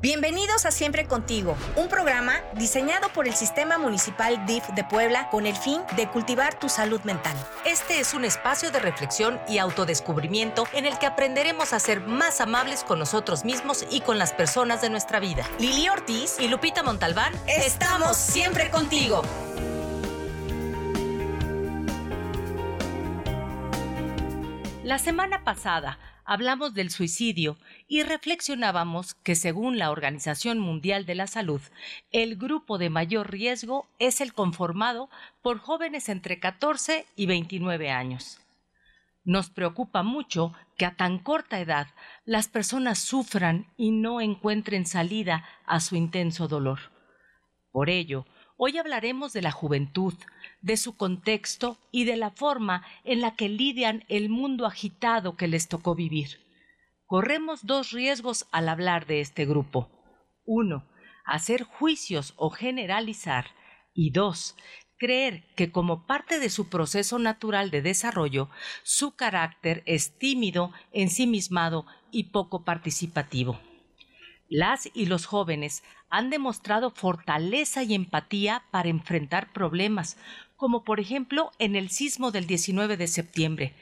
Bienvenidos a Siempre Contigo, un programa diseñado por el Sistema Municipal DIF de Puebla con el fin de cultivar tu salud mental. Este es un espacio de reflexión y autodescubrimiento en el que aprenderemos a ser más amables con nosotros mismos y con las personas de nuestra vida. Lili Ortiz y Lupita Montalbán, estamos siempre contigo. La semana pasada hablamos del suicidio y reflexionábamos que según la Organización Mundial de la Salud, el grupo de mayor riesgo es el conformado por jóvenes entre 14 y 29 años. Nos preocupa mucho que a tan corta edad las personas sufran y no encuentren salida a su intenso dolor. Por ello, Hoy hablaremos de la juventud, de su contexto y de la forma en la que lidian el mundo agitado que les tocó vivir. Corremos dos riesgos al hablar de este grupo. Uno, hacer juicios o generalizar. Y dos, creer que como parte de su proceso natural de desarrollo, su carácter es tímido, ensimismado y poco participativo. Las y los jóvenes han demostrado fortaleza y empatía para enfrentar problemas, como por ejemplo en el sismo del 19 de septiembre,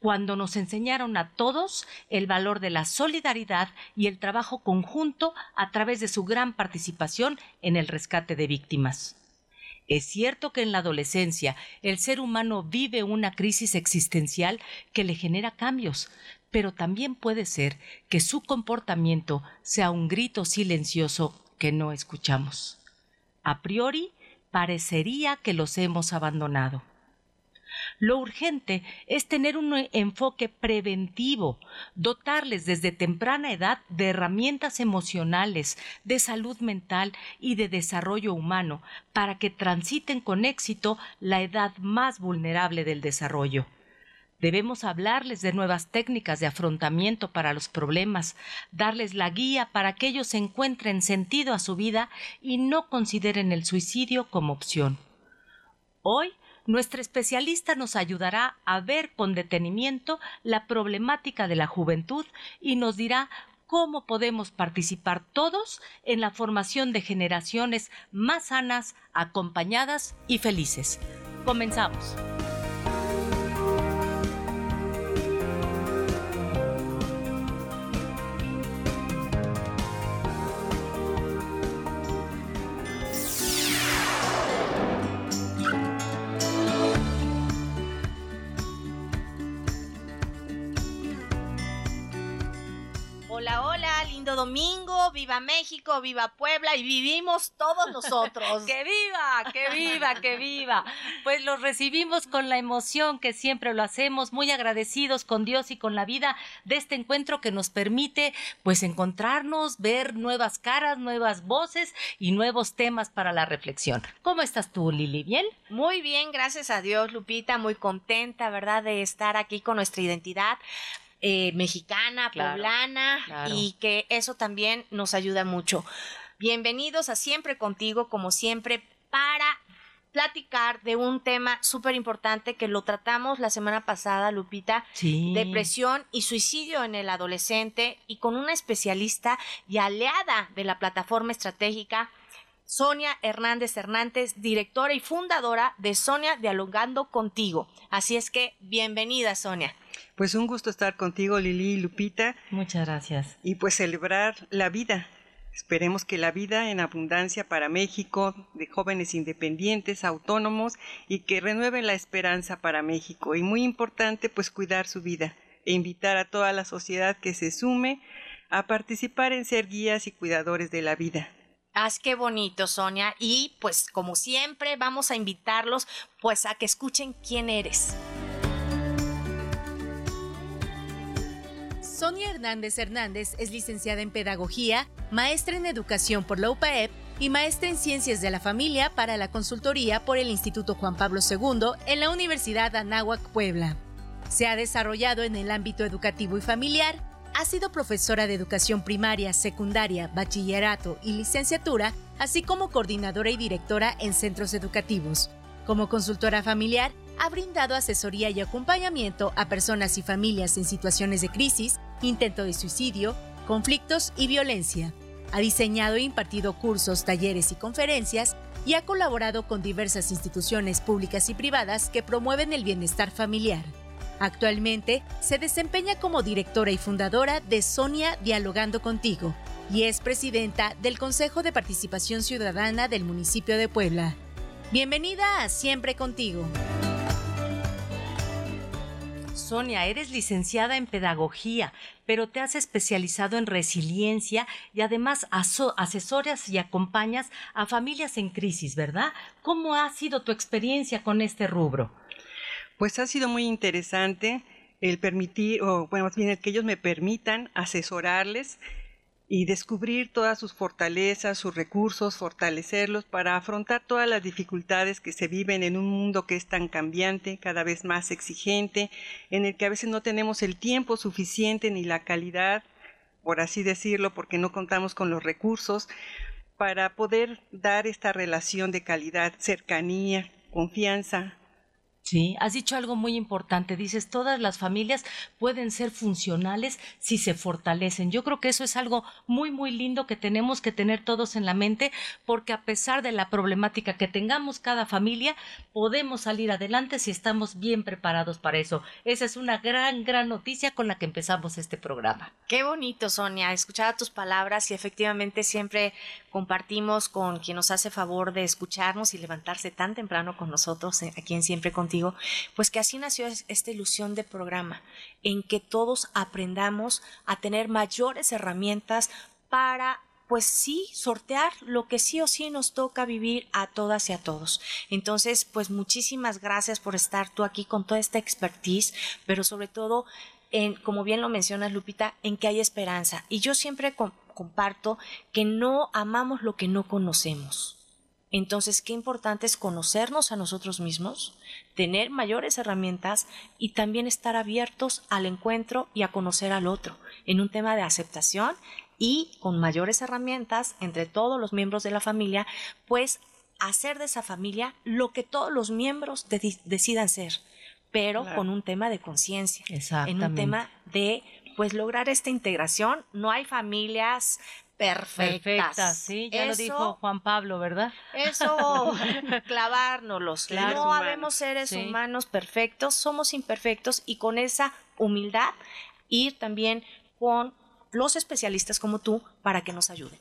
cuando nos enseñaron a todos el valor de la solidaridad y el trabajo conjunto a través de su gran participación en el rescate de víctimas. Es cierto que en la adolescencia el ser humano vive una crisis existencial que le genera cambios, pero también puede ser que su comportamiento sea un grito silencioso que no escuchamos. A priori, parecería que los hemos abandonado. Lo urgente es tener un enfoque preventivo, dotarles desde temprana edad de herramientas emocionales, de salud mental y de desarrollo humano para que transiten con éxito la edad más vulnerable del desarrollo. Debemos hablarles de nuevas técnicas de afrontamiento para los problemas, darles la guía para que ellos encuentren sentido a su vida y no consideren el suicidio como opción. Hoy, nuestra especialista nos ayudará a ver con detenimiento la problemática de la juventud y nos dirá cómo podemos participar todos en la formación de generaciones más sanas, acompañadas y felices. Comenzamos. Domingo, viva México, viva Puebla y vivimos todos nosotros. ¡Que viva, que viva, que viva! Pues los recibimos con la emoción que siempre lo hacemos, muy agradecidos con Dios y con la vida de este encuentro que nos permite pues encontrarnos, ver nuevas caras, nuevas voces y nuevos temas para la reflexión. ¿Cómo estás tú, Lili? ¿Bien? Muy bien, gracias a Dios, Lupita, muy contenta, ¿verdad?, de estar aquí con nuestra identidad eh, mexicana, poblana, y que eso también nos ayuda mucho. Bienvenidos a Siempre Contigo, como siempre, para platicar de un tema súper importante que lo tratamos la semana pasada, Lupita, depresión y suicidio en el adolescente y con una especialista y aliada de la plataforma estratégica, Sonia Hernández Hernández, directora y fundadora de Sonia Dialogando Contigo. Así es que bienvenida, Sonia. Pues un gusto estar contigo, Lili y Lupita. Muchas gracias. Y pues celebrar la vida. Esperemos que la vida en abundancia para México, de jóvenes independientes, autónomos, y que renueven la esperanza para México. Y muy importante, pues cuidar su vida e invitar a toda la sociedad que se sume a participar en ser guías y cuidadores de la vida. Haz qué bonito, Sonia. Y pues como siempre vamos a invitarlos pues a que escuchen quién eres. Sonia Hernández Hernández es licenciada en Pedagogía, maestra en Educación por la UPAEP y maestra en Ciencias de la Familia para la consultoría por el Instituto Juan Pablo II en la Universidad Anáhuac Puebla. Se ha desarrollado en el ámbito educativo y familiar, ha sido profesora de educación primaria, secundaria, bachillerato y licenciatura, así como coordinadora y directora en centros educativos. Como consultora familiar, ha brindado asesoría y acompañamiento a personas y familias en situaciones de crisis, intento de suicidio, conflictos y violencia. Ha diseñado e impartido cursos, talleres y conferencias y ha colaborado con diversas instituciones públicas y privadas que promueven el bienestar familiar. Actualmente se desempeña como directora y fundadora de Sonia Dialogando Contigo y es presidenta del Consejo de Participación Ciudadana del municipio de Puebla. Bienvenida a Siempre Contigo. Sonia, eres licenciada en pedagogía, pero te has especializado en resiliencia y además asesoras y acompañas a familias en crisis, ¿verdad? ¿Cómo ha sido tu experiencia con este rubro? Pues ha sido muy interesante el permitir, o bueno, más bien el que ellos me permitan asesorarles y descubrir todas sus fortalezas, sus recursos, fortalecerlos para afrontar todas las dificultades que se viven en un mundo que es tan cambiante, cada vez más exigente, en el que a veces no tenemos el tiempo suficiente ni la calidad, por así decirlo, porque no contamos con los recursos para poder dar esta relación de calidad, cercanía, confianza, Sí, has dicho algo muy importante. Dices, todas las familias pueden ser funcionales si se fortalecen. Yo creo que eso es algo muy, muy lindo que tenemos que tener todos en la mente, porque a pesar de la problemática que tengamos cada familia, podemos salir adelante si estamos bien preparados para eso. Esa es una gran, gran noticia con la que empezamos este programa. Qué bonito, Sonia, escuchar tus palabras y efectivamente siempre compartimos con quien nos hace favor de escucharnos y levantarse tan temprano con nosotros eh, aquí en Siempre Contigo pues que así nació esta ilusión de programa, en que todos aprendamos a tener mayores herramientas para pues sí, sortear lo que sí o sí nos toca vivir a todas y a todos. Entonces, pues muchísimas gracias por estar tú aquí con toda esta expertise, pero sobre todo, como bien lo mencionas, Lupita, en que hay esperanza. Y yo siempre comparto que no amamos lo que no conocemos. Entonces, qué importante es conocernos a nosotros mismos, tener mayores herramientas y también estar abiertos al encuentro y a conocer al otro en un tema de aceptación y con mayores herramientas entre todos los miembros de la familia, pues hacer de esa familia lo que todos los miembros decidan ser, pero con un tema de conciencia, en un tema de pues lograr esta integración. No hay familias perfectas. sí, ya lo dijo Juan Pablo, ¿verdad? Eso, clavárnoslos. no habemos seres humanos perfectos, somos imperfectos y con esa humildad ir también con los especialistas como tú para que nos ayuden.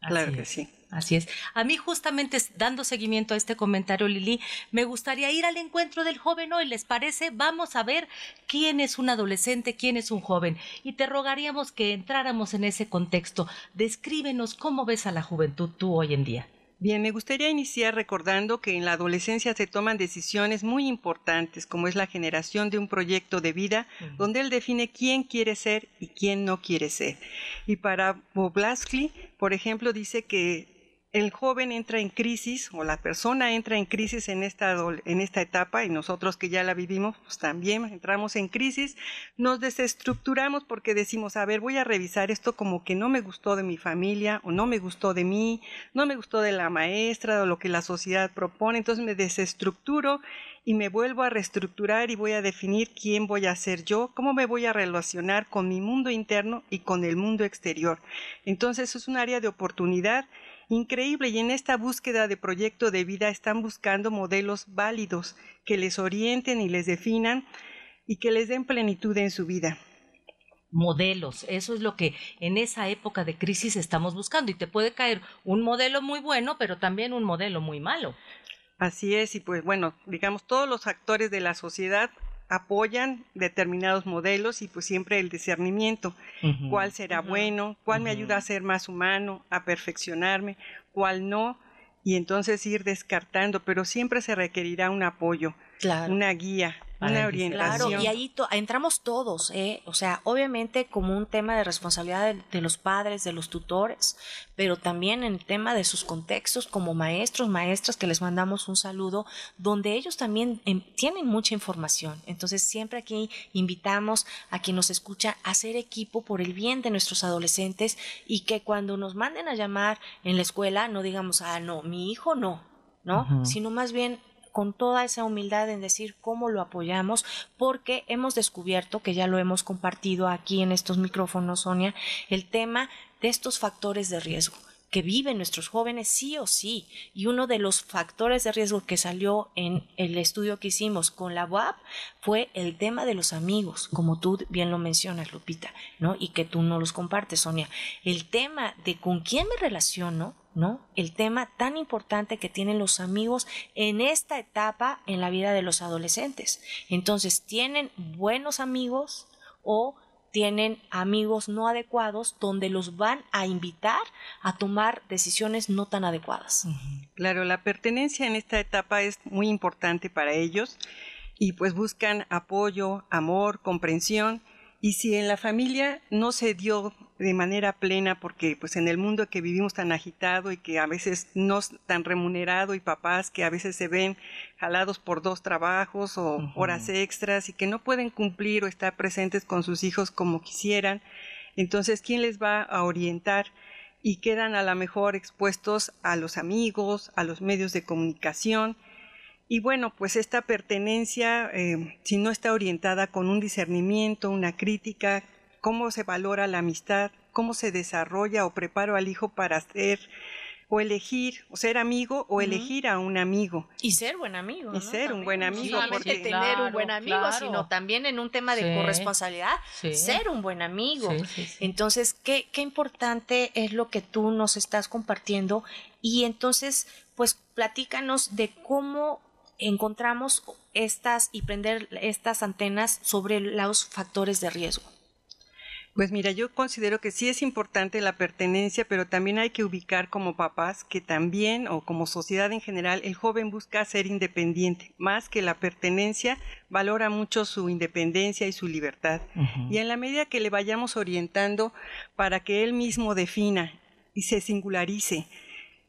Claro que sí. Así es. A mí justamente dando seguimiento a este comentario, Lili, me gustaría ir al encuentro del joven hoy. ¿Les parece? Vamos a ver quién es un adolescente, quién es un joven. Y te rogaríamos que entráramos en ese contexto. Descríbenos cómo ves a la juventud tú hoy en día. Bien, me gustaría iniciar recordando que en la adolescencia se toman decisiones muy importantes, como es la generación de un proyecto de vida, donde él define quién quiere ser y quién no quiere ser. Y para Boblaski, por ejemplo, dice que el joven entra en crisis o la persona entra en crisis en esta, en esta etapa y nosotros que ya la vivimos, pues también entramos en crisis, nos desestructuramos porque decimos, a ver, voy a revisar esto como que no me gustó de mi familia o no me gustó de mí, no me gustó de la maestra o lo que la sociedad propone, entonces me desestructuro y me vuelvo a reestructurar y voy a definir quién voy a ser yo, cómo me voy a relacionar con mi mundo interno y con el mundo exterior. Entonces es un área de oportunidad increíble y en esta búsqueda de proyecto de vida están buscando modelos válidos que les orienten y les definan y que les den plenitud en su vida modelos. Eso es lo que en esa época de crisis estamos buscando. Y te puede caer un modelo muy bueno, pero también un modelo muy malo. Así es, y pues bueno, digamos, todos los actores de la sociedad apoyan determinados modelos y pues siempre el discernimiento, cuál será bueno, cuál me ayuda a ser más humano, a perfeccionarme, cuál no, y entonces ir descartando, pero siempre se requerirá un apoyo, una guía, una orientación. Claro, y ahí entramos todos, ¿eh? o sea, obviamente como un tema de responsabilidad de, los padres, de los tutores, pero también en el tema de sus contextos como maestros, maestras, que les mandamos un saludo, donde ellos también em, tienen mucha información. Entonces, siempre aquí invitamos a quien nos escucha a hacer equipo por el bien de nuestros adolescentes y que cuando nos manden a llamar en la escuela no digamos, ah, no, mi hijo no, ¿no? Sino más bien con toda esa humildad en decir cómo lo apoyamos, porque hemos descubierto, que ya lo hemos compartido aquí en estos micrófonos, Sonia, el tema de estos factores de riesgo que viven nuestros jóvenes sí o sí. Y uno de los factores de riesgo que salió en el estudio que hicimos con la UAP fue el tema de los amigos, como tú bien lo mencionas, Lupita, ¿no? Y que tú no los compartes, Sonia. El tema de con quién me relaciono, ¿no? El tema tan importante que tienen los amigos en esta etapa en la vida de los adolescentes. Entonces, ¿tienen buenos amigos o tienen amigos no adecuados donde los van a invitar a tomar decisiones no tan adecuadas. Claro, la pertenencia en esta etapa es muy importante para ellos y pues buscan apoyo, amor, comprensión y si en la familia no se dio de manera plena, porque pues en el mundo que vivimos tan agitado y que a veces no es tan remunerado y papás que a veces se ven jalados por dos trabajos o horas extras y que no pueden cumplir o estar presentes con sus hijos como quisieran, entonces ¿quién les va a orientar? Y quedan a lo mejor expuestos a los amigos, a los medios de comunicación, y bueno, pues esta pertenencia, eh, si no está orientada con un discernimiento, una crítica, cómo se valora la amistad, cómo se desarrolla o preparo al hijo para ser o elegir, o ser amigo o elegir a un amigo. Y ser buen amigo. Y ser un buen amigo. No porque... tener un buen amigo, sino también en un tema de corresponsabilidad, ser un buen amigo. entonces, ¿qué, qué importante es lo que tú nos estás compartiendo. Y entonces, pues platícanos de cómo encontramos estas y prender estas antenas sobre los factores de riesgo? Pues mira, yo considero que sí es importante la pertenencia, pero también hay que ubicar como papás que también, o como sociedad en general, el joven busca ser independiente. Más que la pertenencia, valora mucho su independencia y su libertad. Y en la medida que le vayamos orientando para que él mismo defina y se singularice,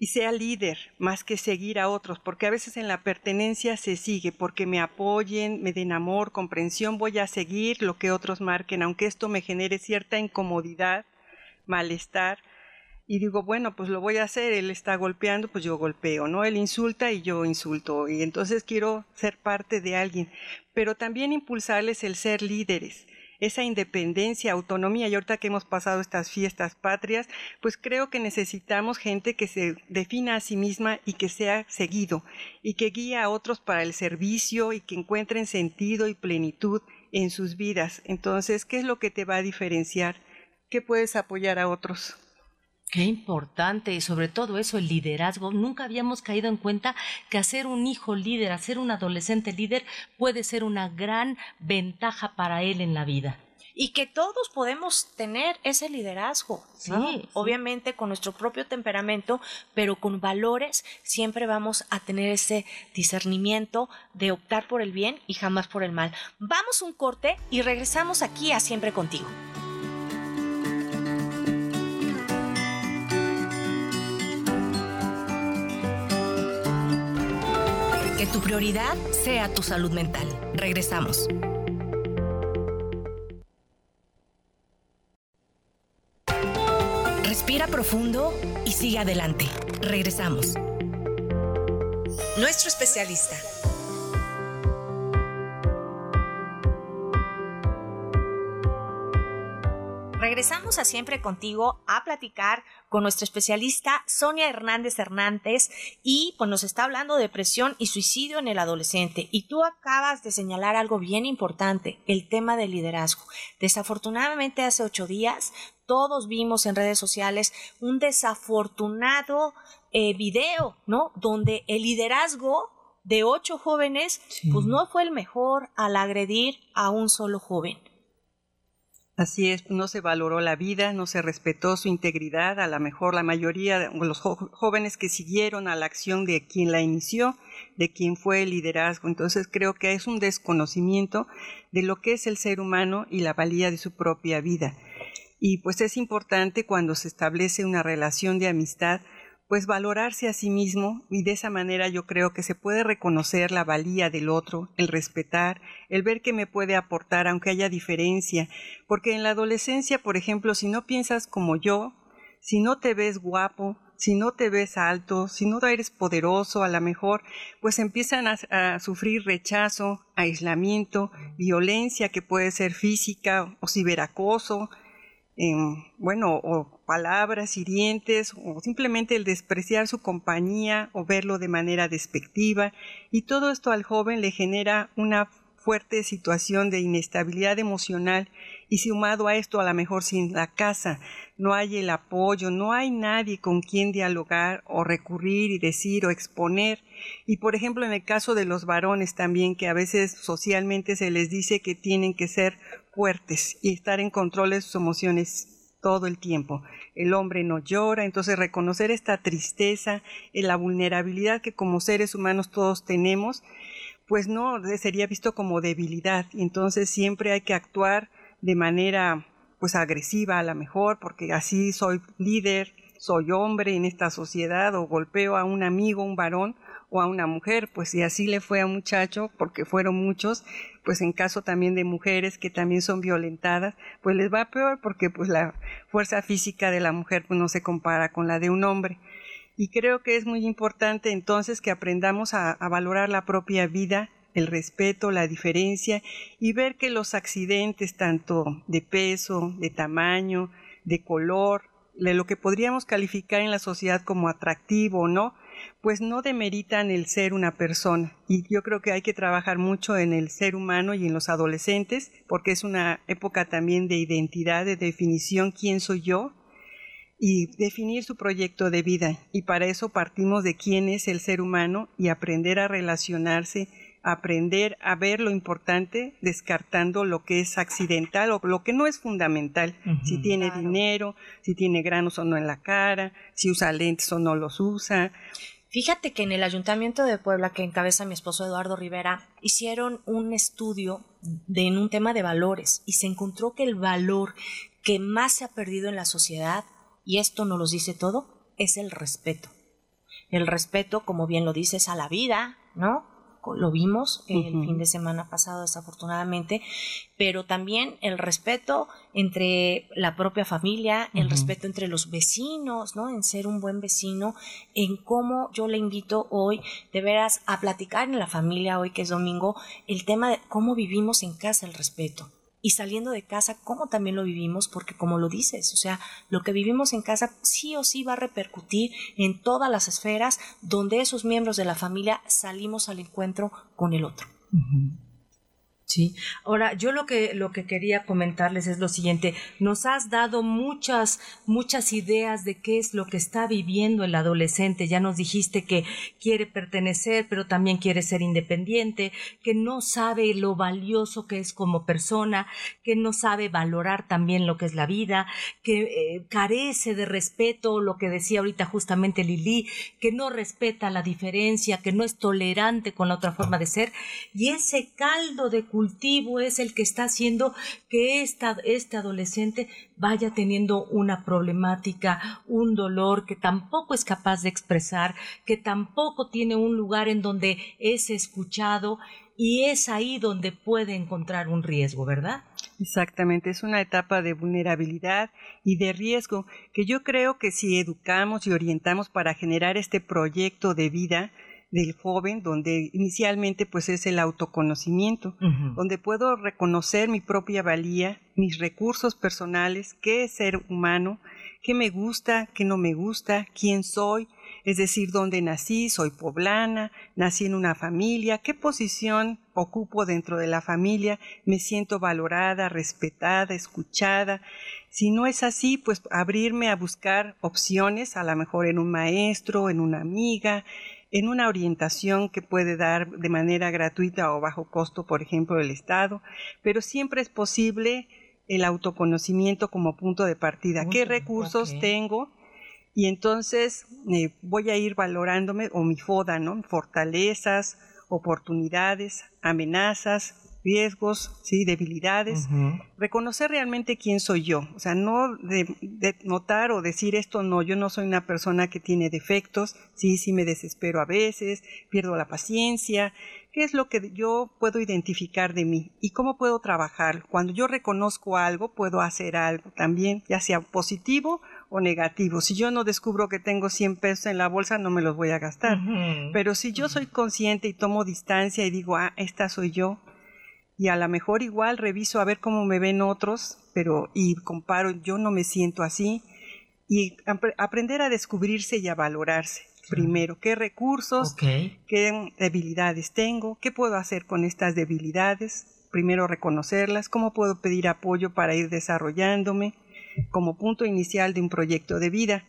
y sea líder más que seguir a otros, porque a veces en la pertenencia se sigue, porque me apoyen, me den amor, comprensión, voy a seguir lo que otros marquen, aunque esto me genere cierta incomodidad, malestar, y digo, bueno, pues lo voy a hacer, él está golpeando, pues yo golpeo, ¿no? Él insulta y yo insulto, y entonces quiero ser parte de alguien, pero también impulsarles el ser líderes, esa independencia, autonomía. Y ahorita que hemos pasado estas fiestas patrias, pues creo que necesitamos gente que se defina a sí misma y que sea seguido y que guíe a otros para el servicio y que encuentren sentido y plenitud en sus vidas. Entonces, ¿qué es lo que te va a diferenciar? ¿Qué puedes apoyar a otros? Qué importante y sobre todo eso, el liderazgo. Nunca habíamos caído en cuenta que hacer un hijo líder, hacer un adolescente líder puede ser una gran ventaja para él en la vida. Y que todos podemos tener ese liderazgo, sí, obviamente con nuestro propio temperamento, pero con valores siempre vamos a tener ese discernimiento de optar por el bien y jamás por el mal. Vamos un corte y regresamos aquí a Siempre contigo. Tu prioridad sea tu salud mental. Regresamos. Respira profundo y sigue adelante. Regresamos. Nuestro especialista regresamos a siempre contigo a platicar con nuestra especialista Sonia Hernández Hernández y pues nos está hablando de depresión y suicidio en el adolescente. Y tú acabas de señalar algo bien importante, el tema del liderazgo. Desafortunadamente hace ocho días todos vimos en redes sociales un desafortunado eh, video, ¿no? Donde el liderazgo de ocho jóvenes, pues no fue el mejor al agredir a un solo joven. Así es, no se valoró la vida, no se respetó su integridad, a lo mejor la mayoría de los jóvenes que siguieron a la acción de quien la inició, de quien fue el liderazgo. Entonces creo que es un desconocimiento de lo que es el ser humano y la valía de su propia vida. Y pues es importante cuando se establece una relación de amistad, pues valorarse a sí mismo y de esa manera yo creo que se puede reconocer la valía del otro, el respetar, el ver que me puede aportar aunque haya diferencia, porque en la adolescencia, por ejemplo, si no piensas como yo, si no te ves guapo, si no te ves alto, si no eres poderoso, a lo mejor, pues empiezan a, sufrir rechazo, aislamiento, violencia que puede ser física o ciberacoso, bueno, o palabras hirientes, o simplemente el despreciar su compañía o verlo de manera despectiva. Y todo esto al joven le genera una fuerte situación de inestabilidad emocional y sumado a esto a lo mejor sin la casa no hay el apoyo, no hay nadie con quien dialogar o recurrir y decir o exponer. Y por ejemplo en el caso de los varones también que a veces socialmente se les dice que tienen que ser fuertes y estar en control de sus emociones todo el tiempo. El hombre no llora, entonces reconocer esta tristeza, la vulnerabilidad que como seres humanos todos tenemos, pues no sería visto como debilidad. Entonces siempre hay que actuar de manera pues agresiva a la mejor, porque así soy líder, soy hombre en esta sociedad o golpeo a un amigo, un varón o a una mujer, pues si así le fue a un muchacho, porque fueron muchos, pues en caso también de mujeres que también son violentadas, pues les va peor porque pues la fuerza física de la mujer pues no se compara con la de un hombre. Y creo que es muy importante entonces que aprendamos a, valorar la propia vida, el respeto, la diferencia y ver que los accidentes tanto de peso, de tamaño, de color, de lo que podríamos calificar en la sociedad como atractivo o no, pues no demeritan el ser una persona. Y yo creo que hay que trabajar mucho en el ser humano y en los adolescentes, porque es una época también de identidad, de definición, quién soy yo, y definir su proyecto de vida. Y para eso partimos de quién es el ser humano y aprender a relacionarse, aprender a ver lo importante, descartando lo que es accidental o lo que no es fundamental. si tiene dinero, si tiene granos o no en la cara, si usa lentes o no los usa. Fíjate que en el Ayuntamiento de Puebla, que encabeza mi esposo Eduardo Rivera, hicieron un estudio de, en un tema de valores y se encontró que el valor que más se ha perdido en la sociedad y esto no los dice todo, es el respeto. El respeto, como bien lo dices, a la vida, ¿no? Lo vimos el fin de semana pasado, desafortunadamente, pero también el respeto entre la propia familia, el respeto entre los vecinos, ¿no? En ser un buen vecino, en cómo yo le invito hoy, de veras, a platicar en la familia, hoy que es domingo, el tema de cómo vivimos en casa el respeto y saliendo de casa, cómo también lo vivimos, porque como lo dices, o sea, lo que vivimos en casa sí o sí va a repercutir en todas las esferas donde esos miembros de la familia salimos al encuentro con el otro. Sí. Ahora, yo lo que, lo que quería comentarles es lo siguiente. Nos has dado muchas, muchas ideas de qué es lo que está viviendo el adolescente. Ya nos dijiste que quiere pertenecer, pero también quiere ser independiente, que no sabe lo valioso que es como persona, que no sabe valorar también lo que es la vida, que eh, carece de respeto, lo que decía ahorita justamente Lili, que no respeta la diferencia, que no es tolerante con la otra forma de ser. Y ese caldo de cultivo es el que está haciendo que esta, este adolescente vaya teniendo una problemática, un dolor que tampoco es capaz de expresar, que tampoco tiene un lugar en donde es escuchado y es ahí donde puede encontrar un riesgo, ¿verdad? Exactamente, es una etapa de vulnerabilidad y de riesgo que yo creo que si educamos y orientamos para generar este proyecto de vida, del joven, donde inicialmente pues es el autoconocimiento, donde puedo reconocer mi propia valía, mis recursos personales, qué es ser humano, qué me gusta, qué no me gusta, quién soy, es decir, dónde nací, soy poblana, nací en una familia, qué posición ocupo dentro de la familia, me siento valorada, respetada, escuchada. Si no es así, pues abrirme a buscar opciones, a lo mejor en un maestro, en una amiga, en una orientación que puede dar de manera gratuita o bajo costo, por ejemplo, el Estado, pero siempre es posible el autoconocimiento como punto de partida. ¿Qué recursos tengo? Y entonces eh, voy a ir valorándome o mi FODA, ¿no? Fortalezas, oportunidades, amenazas, riesgos, ¿sí? debilidades, reconocer realmente quién soy yo, o sea, no de, notar o decir esto no, yo no soy una persona que tiene defectos, sí, sí me desespero a veces, pierdo la paciencia, qué es lo que yo puedo identificar de mí y cómo puedo trabajar. Cuando yo reconozco algo, puedo hacer algo también, ya sea positivo o negativo. Si yo no descubro que tengo 100 pesos en la bolsa, no me los voy a gastar. Pero si yo soy consciente y tomo distancia y digo, ah, esta soy yo, y a lo mejor igual reviso a ver cómo me ven otros, pero y comparo, yo no me siento así. Y aprender a descubrirse y a valorarse. Primero, qué recursos, qué debilidades tengo, qué puedo hacer con estas debilidades, primero reconocerlas, cómo puedo pedir apoyo para ir desarrollándome como punto inicial de un proyecto de vida.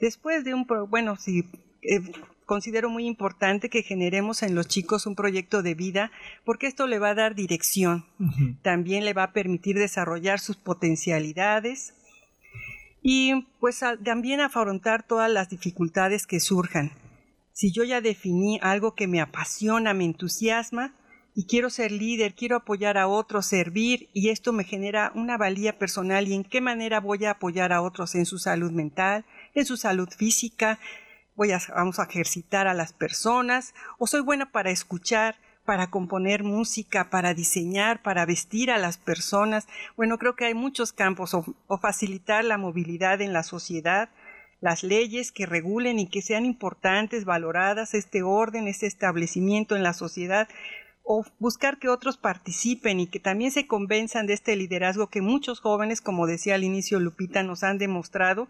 Después de un, bueno, si eh, considero muy importante que generemos en los chicos un proyecto de vida porque esto le va a dar dirección, también le va a permitir desarrollar sus potencialidades y pues también afrontar todas las dificultades que surjan. Si yo ya definí algo que me apasiona, me entusiasma, y quiero ser líder, quiero apoyar a otros, servir y esto me genera una valía personal y en qué manera voy a apoyar a otros en su salud mental, en su salud física, a, vamos a ejercitar a las personas, o soy buena para escuchar, para componer música, para diseñar, para vestir a las personas. Bueno, creo que hay muchos campos, o, o facilitar la movilidad en la sociedad, las leyes que regulen y que sean importantes, valoradas, este orden, este establecimiento en la sociedad, o buscar que otros participen y que también se convenzan de este liderazgo que muchos jóvenes, como decía al inicio Lupita, nos han demostrado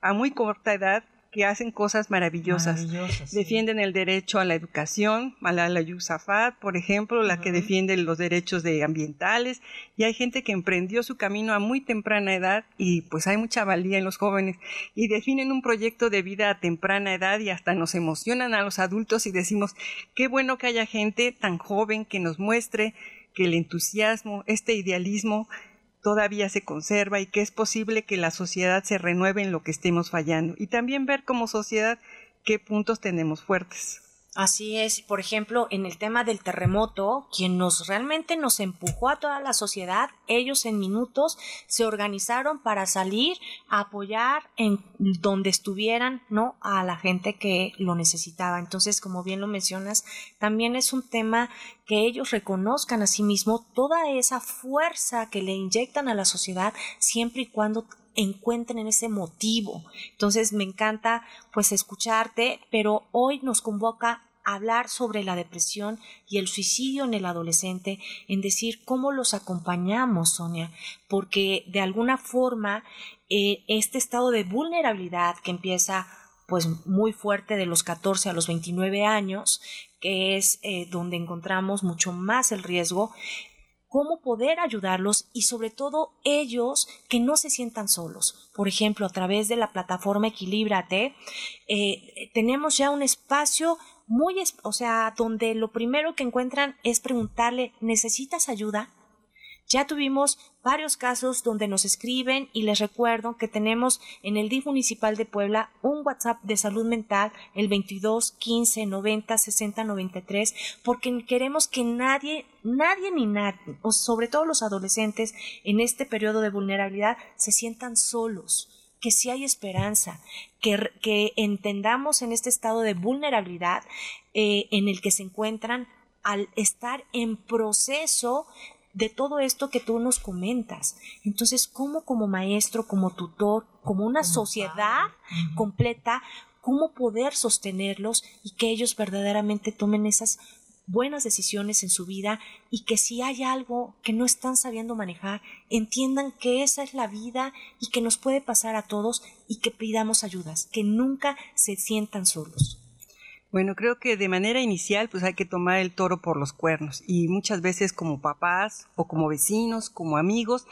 a muy corta edad que hacen cosas maravillosas. Defienden el derecho a la educación, Malala Yousafzai, por ejemplo, la que defiende los derechos de ambientales, y hay gente que emprendió su camino a muy temprana edad y pues hay mucha valía en los jóvenes. Y definen un proyecto de vida a temprana edad y hasta nos emocionan a los adultos y decimos, qué bueno que haya gente tan joven que nos muestre que el entusiasmo, este idealismo todavía se conserva y que es posible que la sociedad se renueve en lo que estemos fallando y también ver como sociedad qué puntos tenemos fuertes. Así es, por ejemplo, en el tema del terremoto, quien nos realmente nos empujó a toda la sociedad, ellos en minutos se organizaron para salir a apoyar en donde estuvieran, ¿no? A la gente que lo necesitaba. Entonces, como bien lo mencionas, también es un tema que ellos reconozcan a sí mismos toda esa fuerza que le inyectan a la sociedad siempre y cuando encuentren ese motivo. Entonces me encanta pues escucharte, pero hoy nos convoca hablar sobre la depresión y el suicidio en el adolescente, en decir cómo los acompañamos, Sonia, porque de alguna forma eh, este estado de vulnerabilidad que empieza pues muy fuerte de los 14 a los 29 años, que es eh, donde encontramos mucho más el riesgo, cómo poder ayudarlos y sobre todo ellos que no se sientan solos. Por ejemplo, a través de la plataforma Equilíbrate, eh, tenemos ya un espacio muy, o sea, donde lo primero que encuentran es preguntarle, ¿necesitas ayuda? Ya tuvimos varios casos donde nos escriben y les recuerdo que tenemos en el DIF municipal de Puebla un WhatsApp de salud mental, el 22 15 90 60 93, porque queremos que nadie, nadie ni nadie, o sobre todo los adolescentes en este periodo de vulnerabilidad, se sientan solos que sí hay esperanza, que, que entendamos en este estado de vulnerabilidad eh, en el que se encuentran al estar en proceso de todo esto que tú nos comentas. Entonces, ¿cómo como maestro, como tutor, como una sociedad completa, cómo poder sostenerlos y que ellos verdaderamente tomen esas buenas decisiones en su vida y que si hay algo que no están sabiendo manejar, entiendan que esa es la vida y que nos puede pasar a todos y que pidamos ayudas, que nunca se sientan solos. Bueno, creo que de manera inicial pues hay que tomar el toro por los cuernos y muchas veces como papás o como vecinos, como amigos,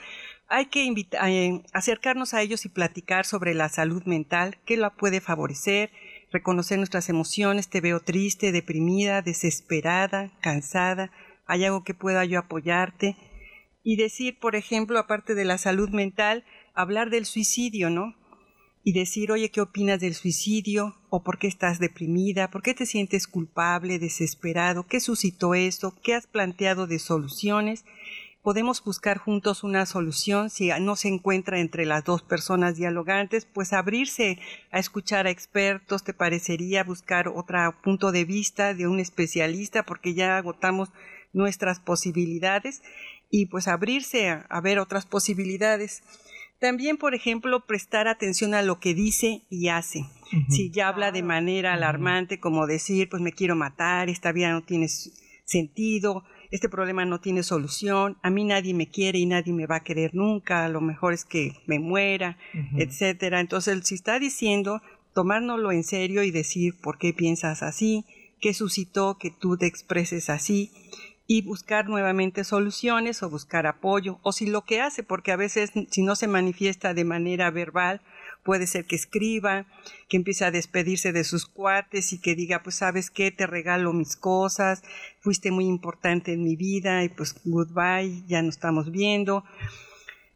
hay que eh, acercarnos a ellos y platicar sobre la salud mental, qué la puede favorecer, reconocer nuestras emociones, te veo triste, deprimida, desesperada, cansada, hay algo que pueda yo apoyarte y decir, por ejemplo, aparte de la salud mental, hablar del suicidio, ¿no? y decir, oye, ¿qué opinas del suicidio? ¿O por qué estás deprimida? ¿Por qué te sientes culpable, desesperado? ¿Qué suscitó eso? ¿Qué has planteado de soluciones? Podemos buscar juntos una solución si no se encuentra entre las dos personas dialogantes, pues abrirse a escuchar a expertos, te parecería buscar otro punto de vista de un especialista porque ya agotamos nuestras posibilidades y pues abrirse a, a ver otras posibilidades. También, por ejemplo, prestar atención a lo que dice y hace. Si ya habla de manera alarmante, como decir, pues me quiero matar, esta vida no tiene sentido, este problema no tiene solución, a mí nadie me quiere y nadie me va a querer nunca, lo mejor es que me muera, etcétera. Entonces, si está diciendo, tomárnoslo en serio y decir por qué piensas así, qué suscitó que tú te expreses así y buscar nuevamente soluciones o buscar apoyo o si lo que hace, porque a veces si no se manifiesta de manera verbal, puede ser que escriba, que empiece a despedirse de sus cuates y que diga, pues sabes qué, te regalo mis cosas, fuiste muy importante en mi vida y pues goodbye, ya no estamos viendo.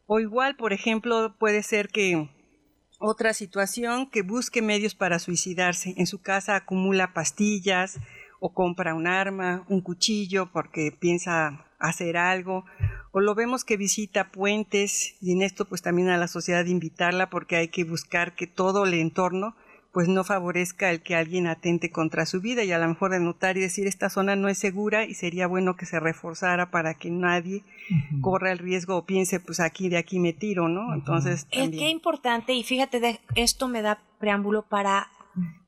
O igual, por ejemplo, puede ser que otra situación que busque medios para suicidarse. En su casa acumula pastillas o compra un arma, un cuchillo porque piensa hacer algo o lo vemos que visita puentes y en esto pues también a la sociedad invitarla porque hay que buscar que todo el entorno pues no favorezca el que alguien atente contra su vida y a lo mejor denotar y decir esta zona no es segura y sería bueno que se reforzara para que nadie corra el riesgo o piense pues aquí de aquí me tiro, ¿no? Entonces también. Es que importante y fíjate de, esto me da preámbulo para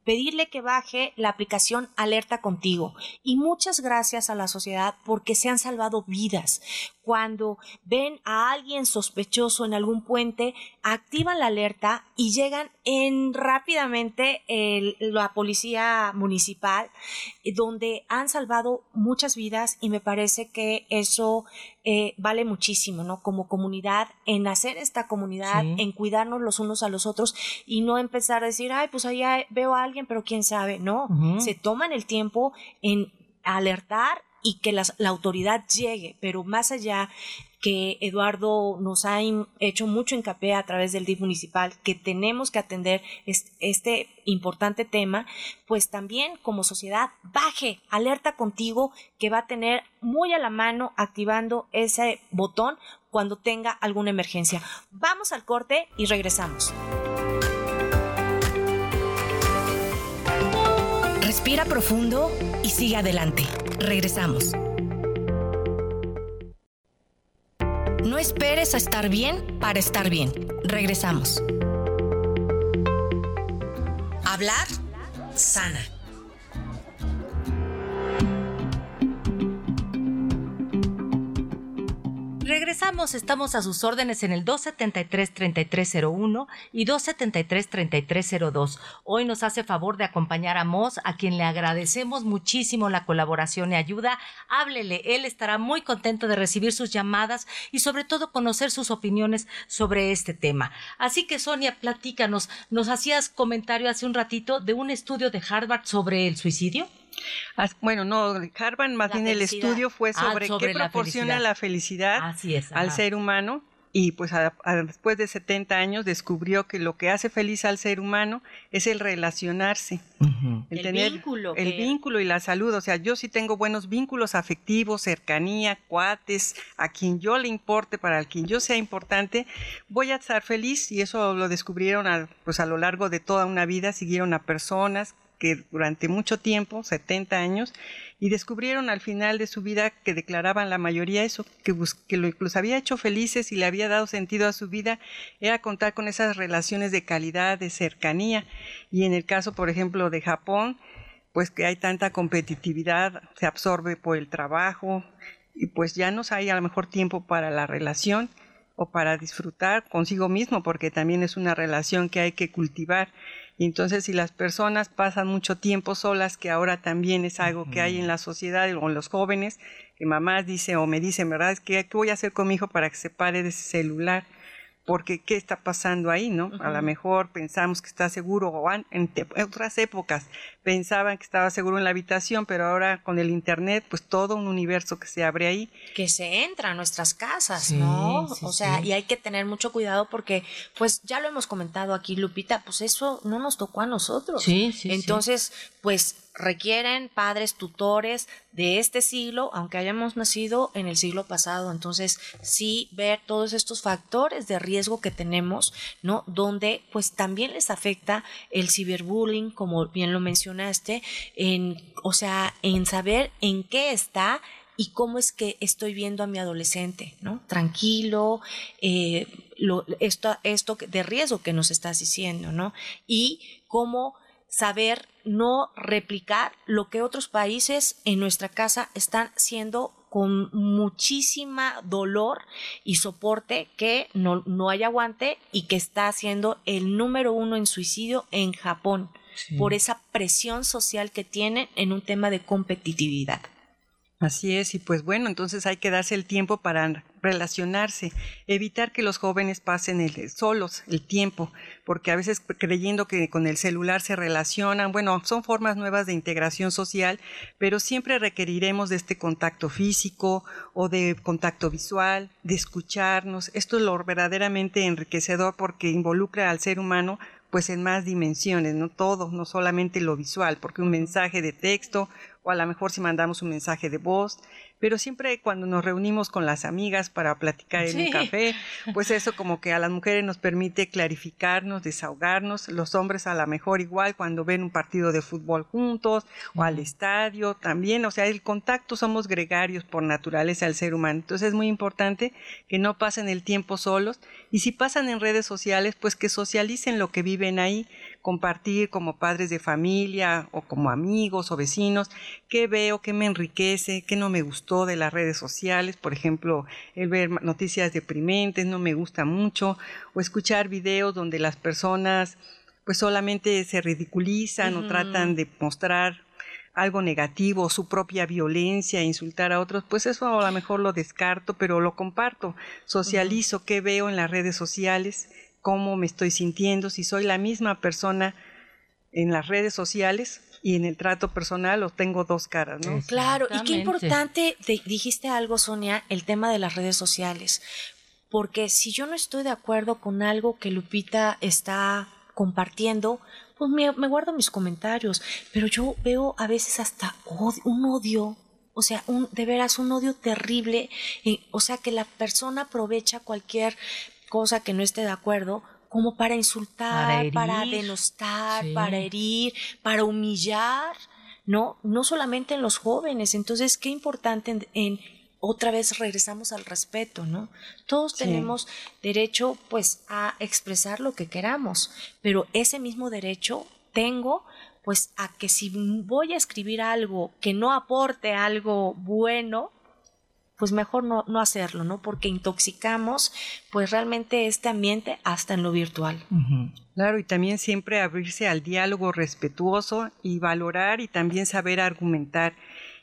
pedirle que baje la aplicación Alerta Contigo. Y muchas gracias a la sociedad porque se han salvado vidas. Cuando ven a alguien sospechoso en algún puente, activan la alerta y llegan en rápidamente la policía municipal, eh, donde han salvado muchas vidas y me parece que eso eh, vale muchísimo, ¿no? Como comunidad, en hacer esta comunidad, en cuidarnos los unos a los otros y no empezar a decir, ay, pues allá veo a alguien, pero quién sabe. No, se toman el tiempo en alertar y que la autoridad llegue, pero más allá que Eduardo nos ha hecho mucho hincapié a través del DIF municipal, que tenemos que atender este importante tema, pues también como sociedad baje, alerta contigo, que va a tener muy a la mano activando ese botón cuando tenga alguna emergencia. Vamos al corte y regresamos. Respira profundo y sigue adelante. Regresamos. Esperes a estar bien para estar bien. Regresamos. Hablar sana. Estamos a sus órdenes en el 273-3301 y 273-3302. Hoy nos hace favor de acompañar a Moss, a quien le agradecemos muchísimo la colaboración y ayuda. Háblele, él estará muy contento de recibir sus llamadas y sobre todo conocer sus opiniones sobre este tema. Así que Sonia, platícanos, nos hacías comentario hace un ratito de un estudio de Harvard sobre el suicidio. Bueno, no, Harvard más bien el estudio fue ah, sobre, qué proporciona la felicidad, al ser humano y pues después de 70 años descubrió que lo que hace feliz al ser humano es el relacionarse, el, tener vínculo, el vínculo y la salud. O sea, yo sí tengo buenos vínculos afectivos, cercanía, cuates, a quien yo le importe, para quien yo sea importante, voy a estar feliz. Y eso lo descubrieron pues a lo largo de toda una vida, siguieron a personas que durante mucho tiempo, 70 años, y descubrieron al final de su vida que declaraban la mayoría eso, que, lo que había hecho felices y le había dado sentido a su vida, era contar con esas relaciones de calidad, de cercanía. Y en el caso, por ejemplo, de Japón, pues que hay tanta competitividad, se absorbe por el trabajo, y pues ya no hay a lo mejor tiempo para la relación o para disfrutar consigo mismo, porque también es una relación que hay que cultivar. Y entonces si las personas pasan mucho tiempo solas, que ahora también es algo que hay en la sociedad o en los jóvenes, que mamás dicen o me dicen, ¿verdad? Es que, ¿qué voy a hacer con mi hijo para que se pare de ese celular? Porque qué está pasando ahí, ¿no? A lo mejor pensamos que está seguro o en, otras épocas pensaban que estaba seguro en la habitación, pero ahora con el internet, pues todo un universo que se abre ahí. Que se entra a nuestras casas, ¿no? o sea, y hay que tener mucho cuidado porque, pues ya lo hemos comentado aquí, Lupita, pues eso no nos tocó a nosotros. Sí, sí. Entonces, pues requieren padres tutores de este siglo, aunque hayamos nacido en el siglo pasado. Entonces, sí ver todos estos factores de riesgo que tenemos, ¿no? Donde pues también les afecta el ciberbullying, como bien lo mencionaste, en, o sea, en saber en qué está y cómo es que estoy viendo a mi adolescente, ¿no? Tranquilo, eh, esto, esto de riesgo que nos estás diciendo, ¿no? Y cómo saber no replicar lo que otros países en nuestra casa están siendo con muchísima dolor y soporte que no, no hay aguante y que está siendo el número uno en suicidio en Japón por esa presión social que tienen en un tema de competitividad. Así es, y pues bueno, entonces hay que darse el tiempo para relacionarse, evitar que los jóvenes pasen el, solos el tiempo, porque a veces creyendo que con el celular se relacionan, bueno, son formas nuevas de integración social, pero siempre requeriremos de este contacto físico o de contacto visual, de escucharnos. Esto es lo verdaderamente enriquecedor porque involucra al ser humano pues en más dimensiones, no todo, no solamente lo visual, porque un mensaje de texto o a lo mejor si mandamos un mensaje de voz, pero siempre cuando nos reunimos con las amigas para platicar en un café, pues eso como que a las mujeres nos permite clarificarnos, desahogarnos, los hombres a lo mejor igual cuando ven un partido de fútbol juntos o al estadio también, o sea, el contacto somos gregarios por naturaleza al ser humano, entonces es muy importante que no pasen el tiempo solos y si pasan en redes sociales, pues que socialicen lo que viven ahí, compartir como padres de familia o como amigos o vecinos, qué veo, qué me enriquece, qué no me gustó de las redes sociales, por ejemplo, el ver noticias deprimentes no me gusta mucho, o escuchar videos donde las personas pues solamente se ridiculizan o tratan de mostrar algo negativo, su propia violencia, insultar a otros, pues eso a lo mejor lo descarto, pero lo comparto, socializo qué veo en las redes sociales, cómo me estoy sintiendo, si soy la misma persona en las redes sociales y en el trato personal o tengo dos caras, ¿no? Claro, y qué importante dijiste algo, Sonia, el tema de las redes sociales, porque si yo no estoy de acuerdo con algo que Lupita está compartiendo, pues me, guardo mis comentarios, pero yo veo a veces hasta un odio o sea, un, de veras un odio terrible, o sea, que la persona aprovecha cualquier cosa que no esté de acuerdo como para insultar, para, denostar, para herir, para humillar, ¿no? No solamente en los jóvenes. Entonces, qué importante en, otra vez regresamos al respeto, ¿no? Todos tenemos derecho, pues, a expresar lo que queramos, pero ese mismo derecho tengo pues a que si voy a escribir algo que no aporte algo bueno, pues mejor no, no hacerlo, ¿no? Porque intoxicamos pues realmente este ambiente hasta en lo virtual. Claro, y también siempre abrirse al diálogo respetuoso y valorar y también saber argumentar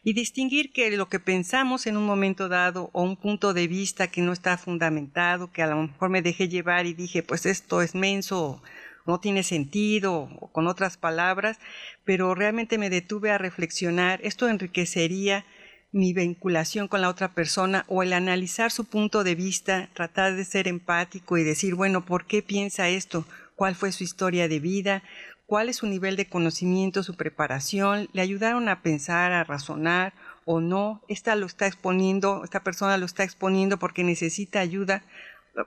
y distinguir que lo que pensamos en un momento dado o un punto de vista que no está fundamentado, que a lo mejor me dejé llevar y dije, pues esto es menso, no tiene sentido, o con otras palabras, pero realmente me detuve a reflexionar, esto enriquecería mi vinculación con la otra persona o el analizar su punto de vista, tratar de ser empático y decir, bueno, ¿por qué piensa esto? ¿Cuál fue su historia de vida? ¿Cuál es su nivel de conocimiento, su preparación? ¿Le ayudaron a pensar, a razonar o no? Esta lo está exponiendo, esta persona lo está exponiendo porque necesita ayuda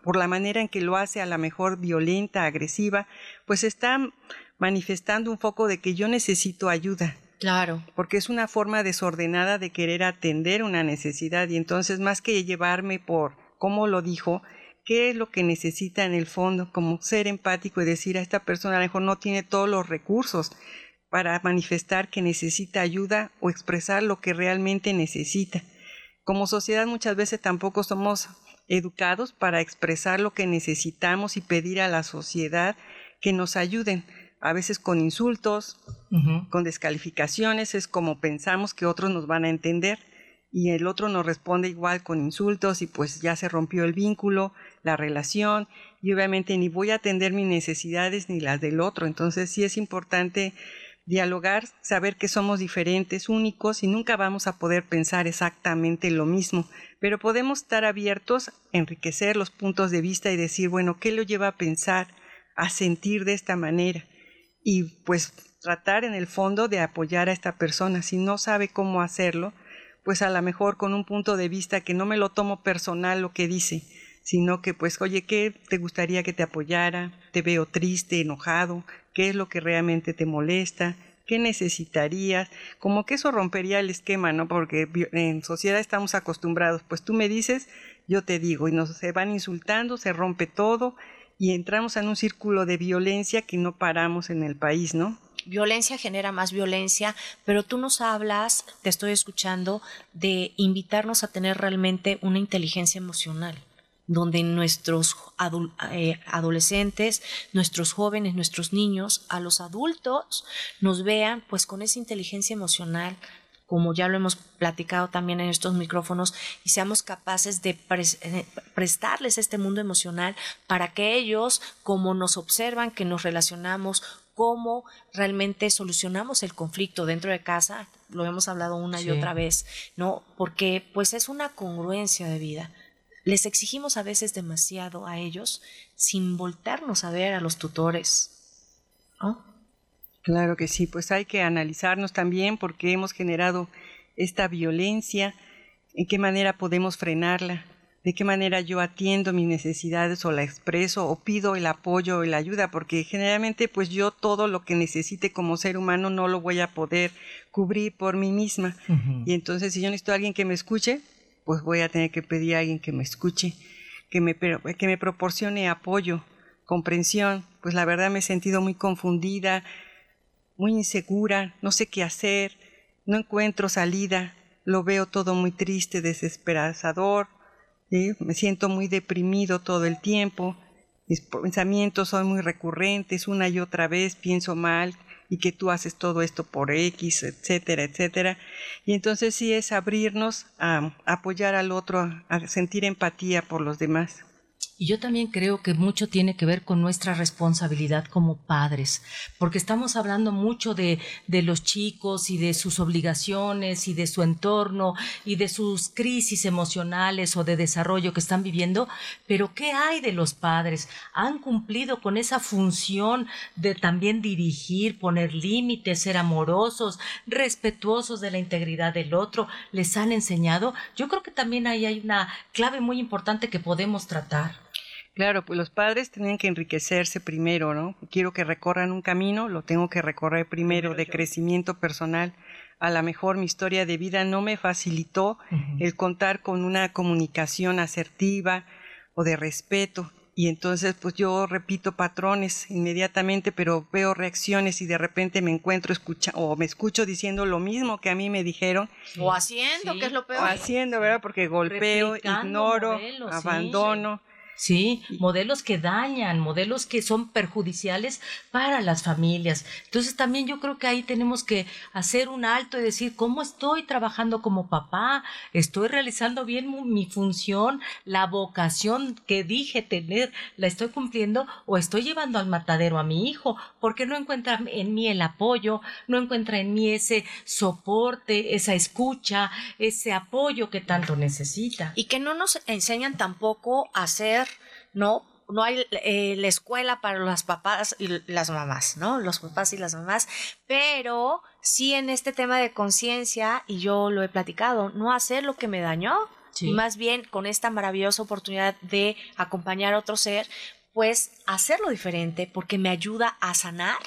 por la manera en que lo hace a la mejor violenta, agresiva, pues está manifestando un foco de que yo necesito ayuda Claro. Porque es una forma desordenada de querer atender una necesidad y entonces más que llevarme por cómo lo dijo, qué es lo que necesita en el fondo, como ser empático y decir a esta persona a lo mejor no tiene todos los recursos para manifestar que necesita ayuda o expresar lo que realmente necesita. Como sociedad muchas veces tampoco somos educados para expresar lo que necesitamos y pedir a la sociedad que nos ayuden a veces con insultos, con descalificaciones, es como pensamos que otros nos van a entender y el otro nos responde igual con insultos y pues ya se rompió el vínculo, la relación y obviamente ni voy a atender mis necesidades ni las del otro. Entonces sí es importante dialogar, saber que somos diferentes, únicos y nunca vamos a poder pensar exactamente lo mismo, pero podemos estar abiertos, enriquecer los puntos de vista y decir, bueno, ¿qué lo lleva a pensar, a sentir de esta manera? Y pues tratar en el fondo de apoyar a esta persona. Si no sabe cómo hacerlo, pues a lo mejor con un punto de vista que no me lo tomo personal lo que dice, sino que pues, oye, ¿qué te gustaría que te apoyara? Te veo triste, enojado, ¿qué es lo que realmente te molesta? ¿Qué necesitarías? Como que eso rompería el esquema, ¿no? Porque en sociedad estamos acostumbrados, pues tú me dices, yo te digo, y nos se van insultando, se rompe todo y entramos en un círculo de violencia que no paramos en el país, ¿no? violencia genera más violencia, pero tú nos hablas, te estoy escuchando, de invitarnos a tener realmente una inteligencia emocional donde nuestros eh, adolescentes, nuestros jóvenes, nuestros niños, a los adultos nos vean pues con esa inteligencia emocional, como ya lo hemos platicado también en estos micrófonos, y seamos capaces de eh, prestarles este mundo emocional para que ellos, como nos observan, que nos relacionamos, cómo realmente solucionamos el conflicto dentro de casa, lo hemos hablado una y otra vez, ¿no? Porque pues es una congruencia de vida les exigimos a veces demasiado a ellos sin voltarnos a ver a los tutores. Claro que sí, pues hay que analizarnos también porque hemos generado esta violencia, en qué manera podemos frenarla, de qué manera yo atiendo mis necesidades o la expreso o pido el apoyo o la ayuda, porque generalmente pues yo todo lo que necesite como ser humano no lo voy a poder cubrir por mí misma. Y entonces si yo necesito a alguien que me escuche, pues voy a tener que pedir a alguien que me escuche, que me, que me proporcione apoyo, comprensión. Pues la verdad me he sentido muy confundida, muy insegura, no sé qué hacer, no encuentro salida, lo veo todo muy triste, desesperanzador, me siento muy deprimido todo el tiempo, mis pensamientos son muy recurrentes, una y otra vez pienso mal, y que tú haces todo esto por X, etcétera, etcétera. Y entonces sí es abrirnos a apoyar al otro, a sentir empatía por los demás. Y yo también creo que mucho tiene que ver con nuestra responsabilidad como padres, porque estamos hablando mucho de, de, los chicos y de sus obligaciones y de su entorno y de sus crisis emocionales o de desarrollo que están viviendo, pero ¿qué hay de los padres? ¿Han cumplido con esa función de también dirigir, poner límites, ser amorosos, respetuosos de la integridad del otro? ¿Les han enseñado? Yo creo que también ahí hay una clave muy importante que podemos tratar. Claro, pues los padres tienen que enriquecerse primero, ¿no? Quiero que recorran un camino, lo tengo que recorrer primero de crecimiento personal. A lo mejor mi historia de vida no me facilitó el contar con una comunicación asertiva o de respeto. Y entonces, pues yo repito patrones inmediatamente, pero veo reacciones y de repente me encuentro escucha o me escucho diciendo lo mismo que a mí me dijeron. O haciendo, que es lo peor. O haciendo, ¿verdad? Porque golpeo, ignoro, abandono. ¿sí? Modelos que dañan, modelos que son perjudiciales para las familias. Entonces también yo creo que ahí tenemos que hacer un alto y decir, ¿cómo estoy trabajando como papá? ¿Estoy realizando bien mi función? ¿La vocación que dije tener la estoy cumpliendo o estoy llevando al matadero a mi hijo? Porque no encuentra en mí el apoyo, no encuentra en mí ese soporte, esa escucha, ese apoyo que tanto necesita. Y que no nos enseñan tampoco a ser ¿no? No hay eh, la escuela para los papás y las mamás, ¿no? Los papás y las mamás, pero sí en este tema de conciencia, y yo lo he platicado, no hacer lo que me dañó, y más bien con esta maravillosa oportunidad de acompañar a otro ser, pues hacerlo diferente porque me ayuda a sanar,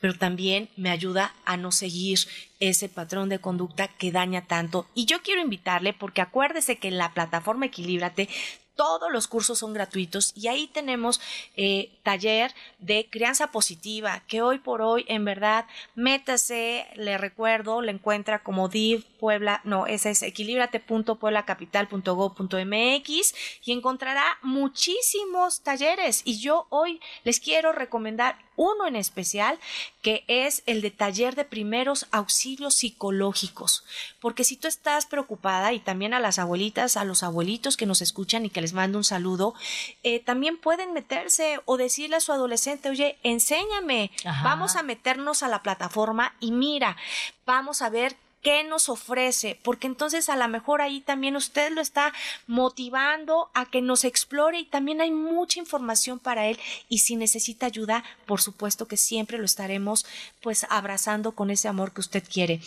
pero también me ayuda a no seguir ese patrón de conducta que daña tanto. Y yo quiero invitarle porque acuérdese que en la plataforma Equilíbrate todos los cursos son gratuitos y ahí tenemos eh, taller de crianza positiva que hoy por hoy en verdad métase, le recuerdo, le encuentra como div Puebla, no, ese es equilibrate.pueblacapital.gov.mx y encontrará muchísimos talleres. Y yo hoy les quiero recomendar uno en especial que es el de taller de primeros auxilios psicológicos. Porque si tú estás preocupada y también a las abuelitas, a los abuelitos que nos escuchan y que les mando un saludo, eh, también pueden meterse o decirle a su adolescente, oye, enséñame, vamos a meternos a la plataforma y mira, vamos a ver qué nos ofrece, porque entonces a lo mejor ahí también usted lo está motivando a que nos explore y también hay mucha información para él y si necesita ayuda, por supuesto que siempre lo estaremos pues abrazando con ese amor que usted quiere.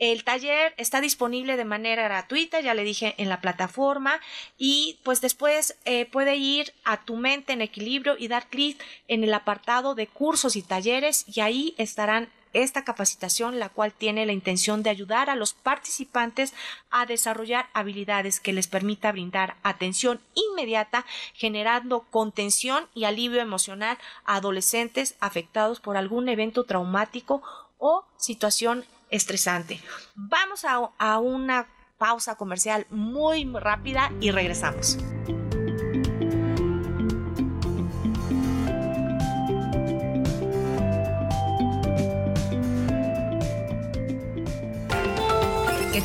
El taller está disponible de manera gratuita, ya le dije en la plataforma y pues después eh, puede ir a tu mente en equilibrio y dar clic en el apartado de cursos y talleres y ahí estarán esta capacitación, la cual tiene la intención de ayudar a los participantes a desarrollar habilidades que les permita brindar atención inmediata, generando contención y alivio emocional a adolescentes afectados por algún evento traumático o situación estresante. Vamos a, a una pausa comercial muy rápida y regresamos.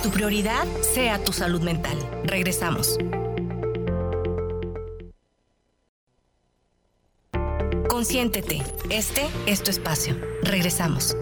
Tu prioridad sea tu salud mental. Regresamos. Consiéntete. Este es tu espacio. Regresamos.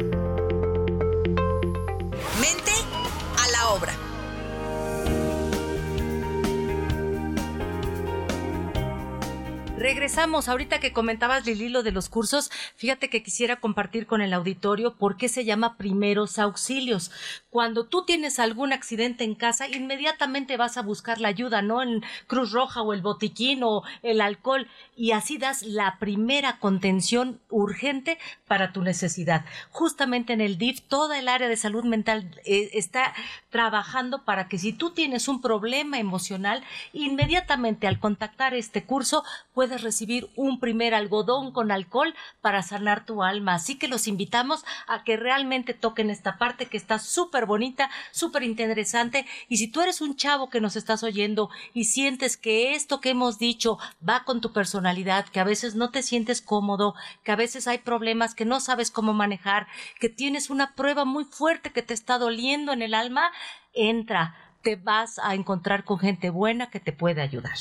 Regresamos, ahorita que comentabas Lili lo de los cursos, fíjate que quisiera compartir con el auditorio por qué se llama primeros auxilios. Cuando tú tienes algún accidente en casa, inmediatamente vas a buscar la ayuda, ¿no? En Cruz Roja o el botiquín o el alcohol y así das la primera contención urgente para tu necesidad. Justamente en el DIF, toda el área de salud mental eh, está trabajando para que si tú tienes un problema emocional, inmediatamente al contactar este curso puedas recibir un primer algodón con alcohol para sanar tu alma. Así que los invitamos a que realmente toquen esta parte que está súper bonita, súper interesante. Y si tú eres un chavo que nos estás oyendo y sientes que esto que hemos dicho va con tu personalidad, que a veces no te sientes cómodo, que a veces hay problemas que no sabes cómo manejar, que tienes una prueba muy fuerte que te está doliendo en el alma, entra te vas a encontrar con gente buena que te puede ayudar.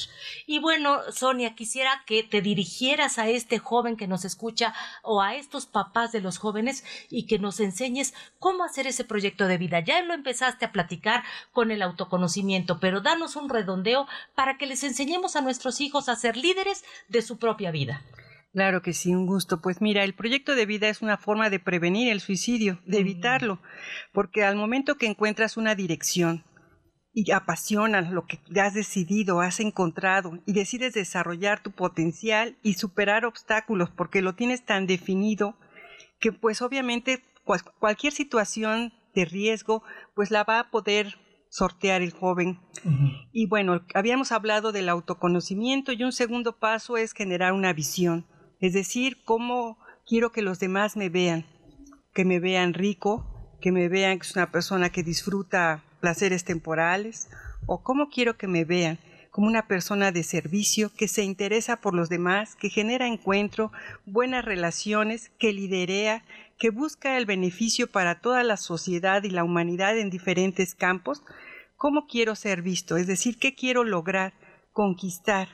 Y bueno, Sonia, quisiera que te dirigieras a este joven que nos escucha o a estos papás de los jóvenes y que nos enseñes cómo hacer ese proyecto de vida. Ya lo empezaste a platicar con el autoconocimiento, pero danos un redondeo para que les enseñemos a nuestros hijos a ser líderes de su propia vida. Claro que sí, un gusto. Pues mira, el proyecto de vida es una forma de prevenir el suicidio, de evitarlo, porque al momento que encuentras una dirección, y apasionas lo que has decidido, has encontrado y decides desarrollar tu potencial y superar obstáculos porque lo tienes tan definido que pues obviamente cualquier situación de riesgo pues la va a poder sortear el joven. Y bueno, habíamos hablado del autoconocimiento y un segundo paso es generar una visión, es decir, cómo quiero que los demás me vean, que me vean rico, que me vean que es una persona que disfruta placeres temporales o cómo quiero que me vean como una persona de servicio que se interesa por los demás, que genera encuentro, buenas relaciones, que liderea, que busca el beneficio para toda la sociedad y la humanidad en diferentes campos, cómo quiero ser visto, es decir, qué quiero lograr, conquistar,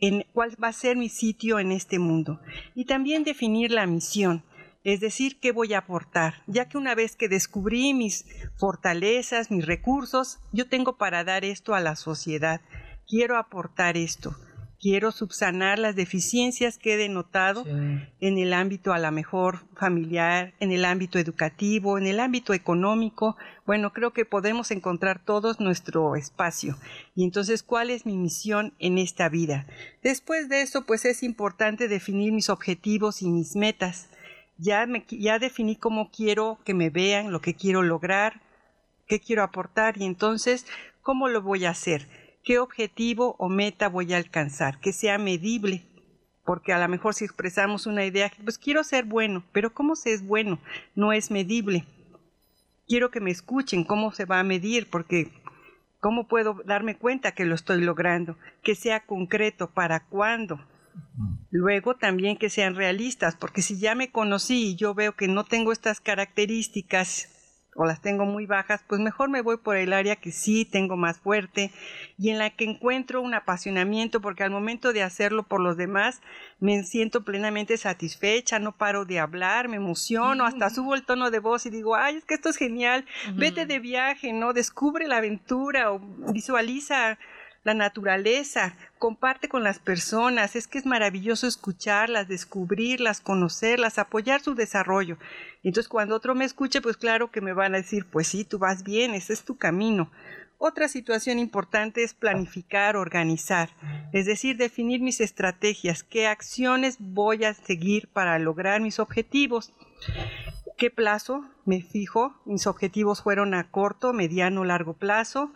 en cuál va a ser mi sitio en este mundo. Y también definir la misión, es decir, qué voy a aportar, ya que una vez que descubrí mis fortalezas, mis recursos, yo tengo para dar esto a la sociedad. Quiero aportar esto. Quiero subsanar las deficiencias que he denotado en el ámbito a la mejor familiar, en el ámbito educativo, en el ámbito económico. Bueno, creo que podemos encontrar todos nuestro espacio. Y entonces, ¿cuál es mi misión en esta vida? Después de eso, pues es importante definir mis objetivos y mis metas ya, me, ya definí cómo quiero que me vean, lo que quiero lograr, qué quiero aportar y entonces, ¿cómo lo voy a hacer? ¿Qué objetivo o meta voy a alcanzar? Que sea medible, porque a lo mejor si expresamos una idea, pues quiero ser bueno, pero ¿cómo se es bueno? No es medible. Quiero que me escuchen, ¿cómo se va a medir? Porque ¿cómo puedo darme cuenta que lo estoy logrando? Que sea concreto, ¿para cuándo? Luego también que sean realistas, porque si ya me conocí y yo veo que no tengo estas características o las tengo muy bajas, pues mejor me voy por el área que sí tengo más fuerte y en la que encuentro un apasionamiento, porque al momento de hacerlo por los demás me siento plenamente satisfecha, no paro de hablar, me emociono, hasta subo el tono de voz y digo, ay, es que esto es genial, vete de viaje, ¿no? Descubre la aventura o visualiza la naturaleza, comparte con las personas, es que es maravilloso escucharlas, descubrirlas, conocerlas, apoyar su desarrollo. Entonces cuando otro me escuche, pues claro que me van a decir, pues sí, tú vas bien, ese es tu camino. Otra situación importante es planificar, organizar, es decir, definir mis estrategias, qué acciones voy a seguir para lograr mis objetivos. qué plazo me fijo. Mis objetivos fueron a corto, mediano, largo plazo.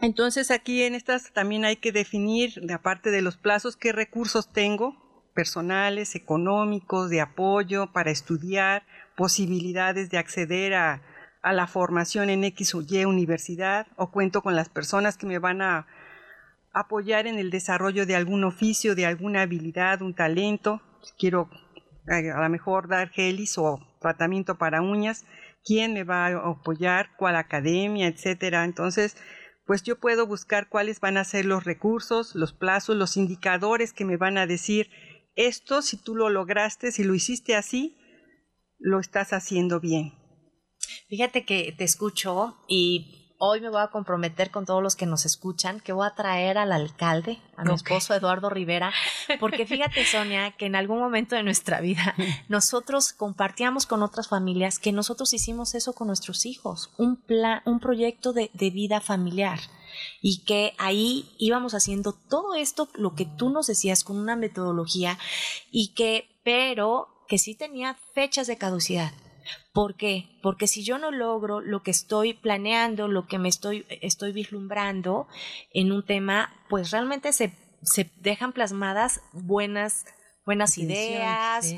Entonces aquí en estas también hay que definir, aparte de los plazos, qué recursos tengo, personales, económicos, de apoyo para estudiar, posibilidades de acceder a, la formación en X o Y universidad, o cuento con las personas que me van a apoyar en el desarrollo de algún oficio, de alguna habilidad, un talento. Quiero eh, a lo mejor dar gelis o tratamiento para uñas, quién me va a apoyar, cuál academia, etcétera. Entonces, pues yo puedo buscar cuáles van a ser los recursos, los plazos, los indicadores que me van a decir esto, si tú lo lograste, si lo hiciste así, lo estás haciendo bien. Fíjate que te escucho y hoy me voy a comprometer con todos los que nos escuchan que voy a traer al alcalde, a mi esposo Eduardo Rivera, porque fíjate Sonia que en algún momento de nuestra vida nosotros compartíamos con otras familias que nosotros hicimos eso con nuestros hijos, un plan, un proyecto de, de vida familiar. Y que ahí íbamos haciendo todo esto, lo que tú nos decías con una metodología y que, pero que sí tenía fechas de caducidad ¿Por qué? Porque si yo no logro lo que estoy planeando, lo que me estoy, estoy vislumbrando en un tema, pues realmente se, se dejan plasmadas buenas buenas ideas,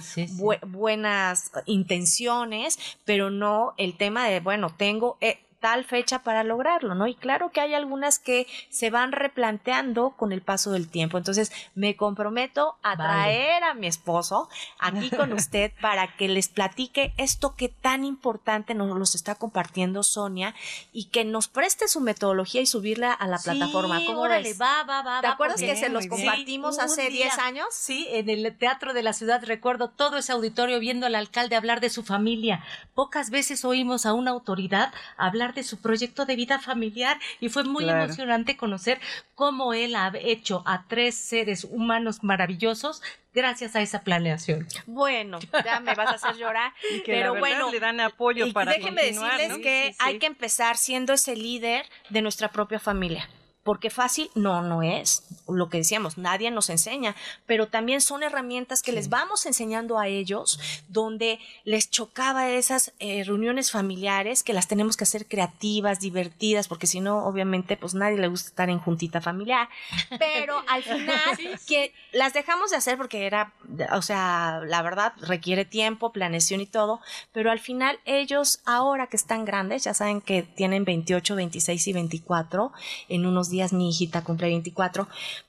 buenas intenciones, pero no el tema de, bueno, tengo, eh, tal fecha para lograrlo, ¿no? Y claro que hay algunas que se van replanteando con el paso del tiempo. Entonces, me comprometo a traer a mi esposo aquí con usted para que les platique esto que tan importante nos los está compartiendo Sonia y que nos preste su metodología y subirla a la plataforma. ¿Cómo órale, va, va, va. ¿Te acuerdas que se los compartimos hace 10 años? Sí, en el Teatro de la Ciudad recuerdo todo ese auditorio viendo al alcalde hablar de su familia. Pocas veces oímos a una autoridad hablar de su proyecto de vida familiar y fue muy emocionante conocer cómo él ha hecho a tres seres humanos maravillosos gracias a esa planeación. Bueno, ya me vas a hacer llorar, pero bueno, le dan apoyo para déjenme decirles que hay que empezar siendo ese líder de nuestra propia familia porque fácil no, no es. Lo que decíamos, nadie nos enseña, pero también son herramientas que les vamos enseñando a ellos, donde les chocaba esas eh, reuniones familiares que las tenemos que hacer creativas, divertidas, porque si no, obviamente, pues nadie le gusta estar en juntita familiar. Pero al final, que las dejamos de hacer porque era, o sea, la verdad, requiere tiempo, planeación y todo, pero al final ellos, ahora que están grandes, ya saben que tienen 28, 26 y 24, en unos días mi hijita cumple 24,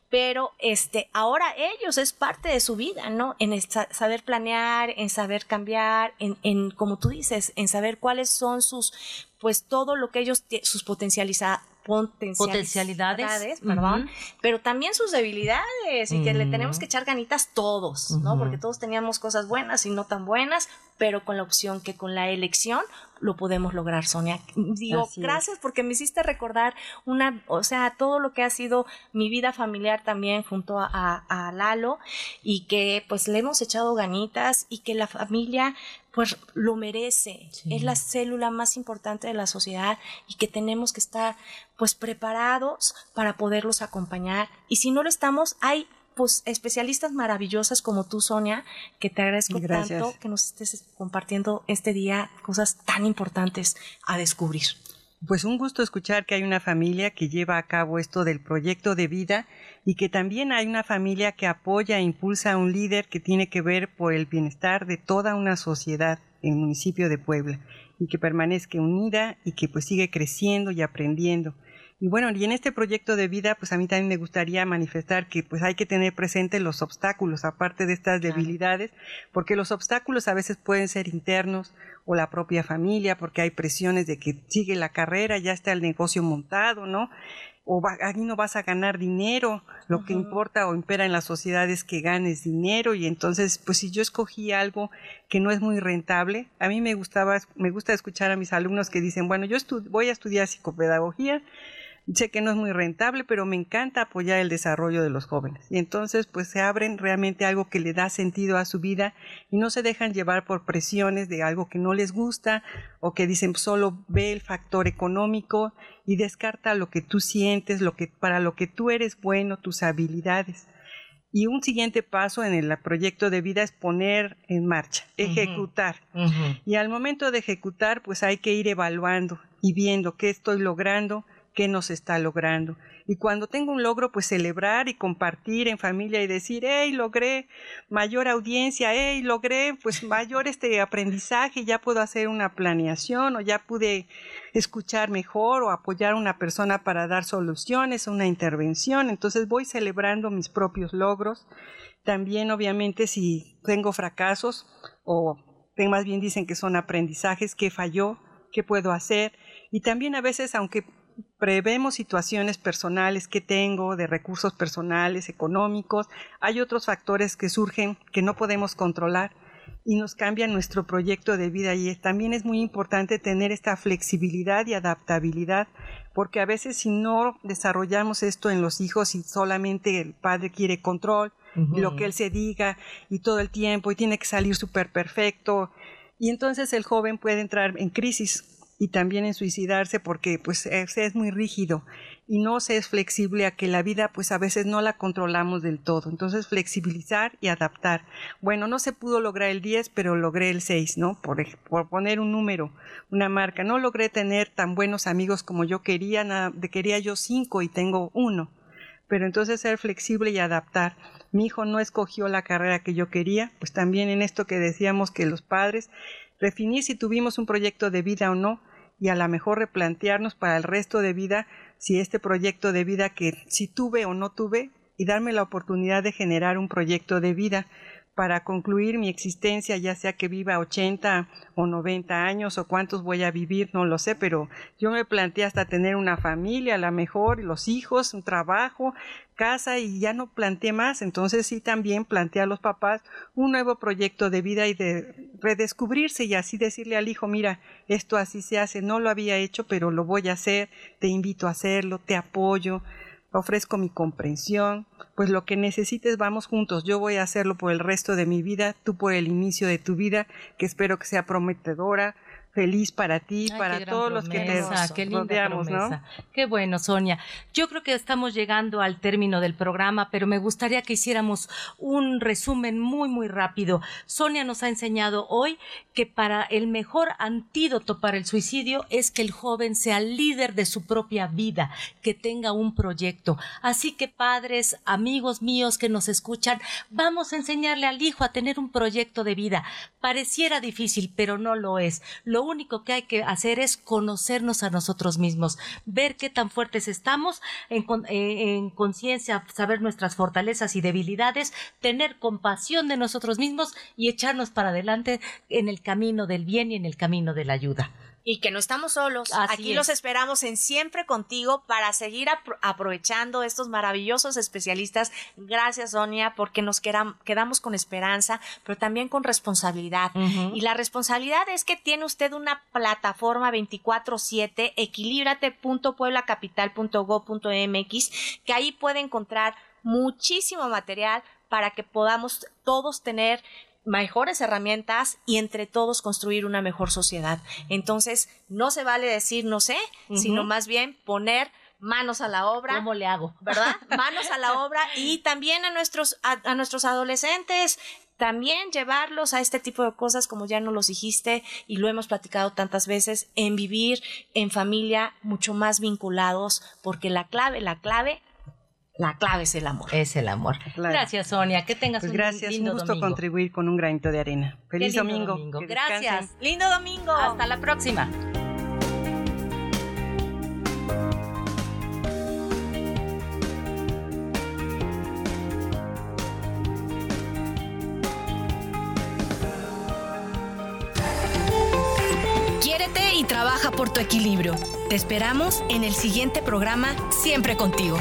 pero este, ahora ellos es parte de su vida, ¿no? En saber planear, en saber cambiar, en, en, como tú dices, en saber cuáles son sus, pues todo lo que ellos, sus potencialidades potencialidades, perdón, pero también sus debilidades y que le tenemos que echar ganitas todos, ¿no? Porque todos teníamos cosas buenas y no tan buenas, pero con la opción que con la elección lo podemos lograr, Sonia. Digo, gracias porque me hiciste recordar una, o sea, todo lo que ha sido mi vida familiar también junto a, a Lalo y que pues le hemos echado ganitas y que la familia pues lo merece. Es la célula más importante de la sociedad y que tenemos que estar pues preparados para poderlos acompañar. Y si no lo estamos, hay pues especialistas maravillosas como tú, Sonia, que te agradezco tanto que nos estés compartiendo este día cosas tan importantes a descubrir. Pues un gusto escuchar que hay una familia que lleva a cabo esto del proyecto de vida y que también hay una familia que apoya e impulsa a un líder que tiene que ver por el bienestar de toda una sociedad en el municipio de Puebla y que permanezca unida y que pues sigue creciendo y aprendiendo. Y bueno, y en este proyecto de vida, pues a mí también me gustaría manifestar que pues hay que tener presente los obstáculos, aparte de estas debilidades, porque los obstáculos a veces pueden ser internos o la propia familia, porque hay presiones de que sigue la carrera, ya está el negocio montado, ¿no? o aquí no vas a ganar dinero, lo que importa o impera en la sociedad es que ganes dinero y entonces, pues si yo escogí algo que no es muy rentable, a mí me gustaba, me gusta escuchar a mis alumnos que dicen, bueno, yo voy a estudiar psicopedagogía, sé que no es muy rentable, pero me encanta apoyar el desarrollo de los jóvenes. Y entonces, pues se abren realmente algo que le da sentido a su vida y no se dejan llevar por presiones de algo que no les gusta o que dicen solo ve el factor económico y descarta lo que tú sientes, lo que para lo que tú eres bueno, tus habilidades. Y un siguiente paso en el proyecto de vida es poner en marcha, ejecutar. Y al momento de ejecutar, pues hay que ir evaluando y viendo qué estoy logrando, qué nos está logrando. Y cuando tengo un logro, pues celebrar y compartir en familia y decir, hey, logré mayor audiencia, hey, logré pues mayor este aprendizaje, ya puedo hacer una planeación o ya pude escuchar mejor o apoyar a una persona para dar soluciones, una intervención. Entonces voy celebrando mis propios logros. También, obviamente, si tengo fracasos o más bien dicen que son aprendizajes, qué falló, qué puedo hacer. Y también a veces, aunque prevemos situaciones personales que tengo, de recursos personales, económicos. Hay otros factores que surgen que no podemos controlar y nos cambian nuestro proyecto de vida y también es muy importante tener esta flexibilidad y adaptabilidad porque a veces si no desarrollamos esto en los hijos y solamente el padre quiere control y lo que él se diga y todo el tiempo y tiene que salir súper perfecto y entonces el joven puede entrar en crisis y también en suicidarse porque pues es, es, muy rígido y no se es flexible a que la vida pues a veces no la controlamos del todo. Entonces flexibilizar y adaptar. Bueno, no se pudo lograr el 10, pero logré el 6, ¿no? Por, por poner un número, una marca. No logré tener tan buenos amigos como yo quería, nada, quería yo 5 y tengo uno. Pero entonces ser flexible y adaptar. Mi hijo no escogió la carrera que yo quería, pues también en esto que decíamos que los padres definir si tuvimos un proyecto de vida o no y a lo mejor replantearnos para el resto de vida si este proyecto de vida que si tuve o no tuve y darme la oportunidad de generar un proyecto de vida para concluir mi existencia, ya sea que viva 80 o 90 años o cuántos voy a vivir, no lo sé, pero yo me planteé hasta tener una familia, a lo mejor, los hijos, un trabajo, casa y ya no planteé más. Entonces sí también planteé a los papás un nuevo proyecto de vida y de redescubrirse y así decirle al hijo, mira, esto así se hace, no lo había hecho, pero lo voy a hacer, te invito a hacerlo, te apoyo ofrezco mi comprensión, pues lo que necesites vamos juntos, yo voy a hacerlo por el resto de mi vida, tú por el inicio de tu vida, que espero que sea prometedora, feliz para ti, para todos los que te qué rodeamos, ¿no? Qué bueno, Sonia. Yo creo que estamos llegando al término del programa, pero me gustaría que hiciéramos un resumen muy, muy rápido. Sonia nos ha enseñado hoy que para el mejor antídoto para el suicidio es que el joven sea líder de su propia vida, que tenga un proyecto. Así que padres, amigos míos que nos escuchan, vamos a enseñarle al hijo a tener un proyecto de vida. Pareciera difícil, pero no lo es. Lo único que hay que hacer es conocernos a nosotros mismos, ver qué tan fuertes estamos, en, eh, en conciencia, saber nuestras fortalezas y debilidades, tener compasión de nosotros mismos y echarnos para adelante en el camino del bien y en el camino de la ayuda y que no estamos solos. Aquí los esperamos en siempre contigo para seguir aprovechando estos maravillosos especialistas. Gracias, Sonia, porque nos quedamos con esperanza, pero también con responsabilidad. Y la responsabilidad es que tiene usted una plataforma 24/7, equilibrate.pueblacapital.go.mx, que ahí puede encontrar muchísimo material para que podamos todos tener mejores herramientas y entre todos construir una mejor sociedad. Entonces, no se vale decir no sé, sino más bien poner manos a la obra. ¿Cómo le hago? ¿Verdad? Manos a la obra y también a nuestros, a, nuestros adolescentes, también llevarlos a este tipo de cosas, como ya nos los dijiste y lo hemos platicado tantas veces, en vivir en familia mucho más vinculados, porque la clave, la clave la clave es el amor. Es el amor. Gracias, Sonia. Que tengas pues un gracias, lindo un gusto contribuir con un granito de arena. Feliz domingo. Gracias. Lindo domingo. Hasta la próxima. Quiérete y trabaja por tu equilibrio. Te esperamos en el siguiente programa Siempre contigo.